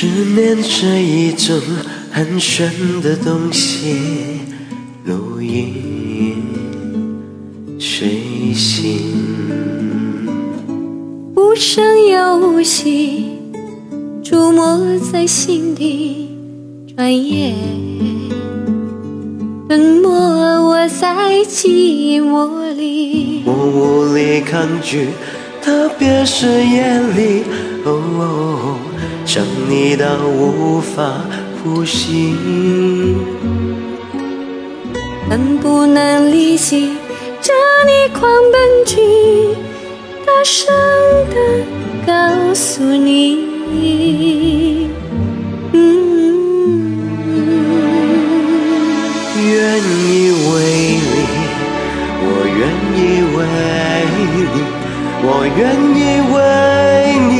思念是一种很玄的东西，如影随形，无声又无息，触摸在心底，转眼吞没我在寂寞里。我无力抗拒，特别是夜里，哦，想你到无法呼吸。能不能理解这你狂奔去，大声的告诉你，嗯，愿意为你，我愿意为你，我愿意为你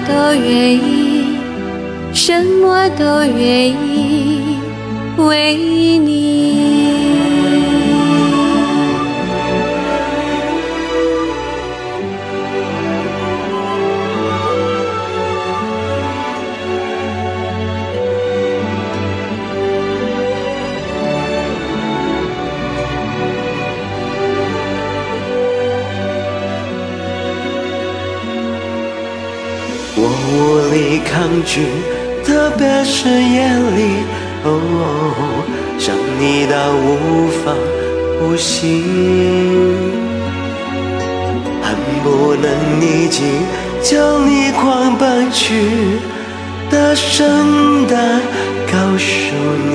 都愿意，什么都愿意为你。我无力抗拒，特别是夜里，哦，想你到无法呼吸，恨不能立即将你狂奔去，大声地告诉你，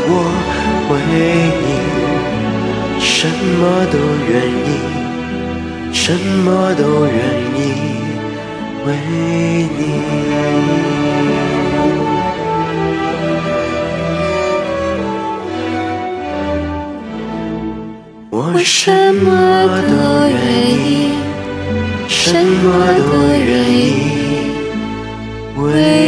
什么都愿意什么都愿意为你。我什么都愿意什么都愿意为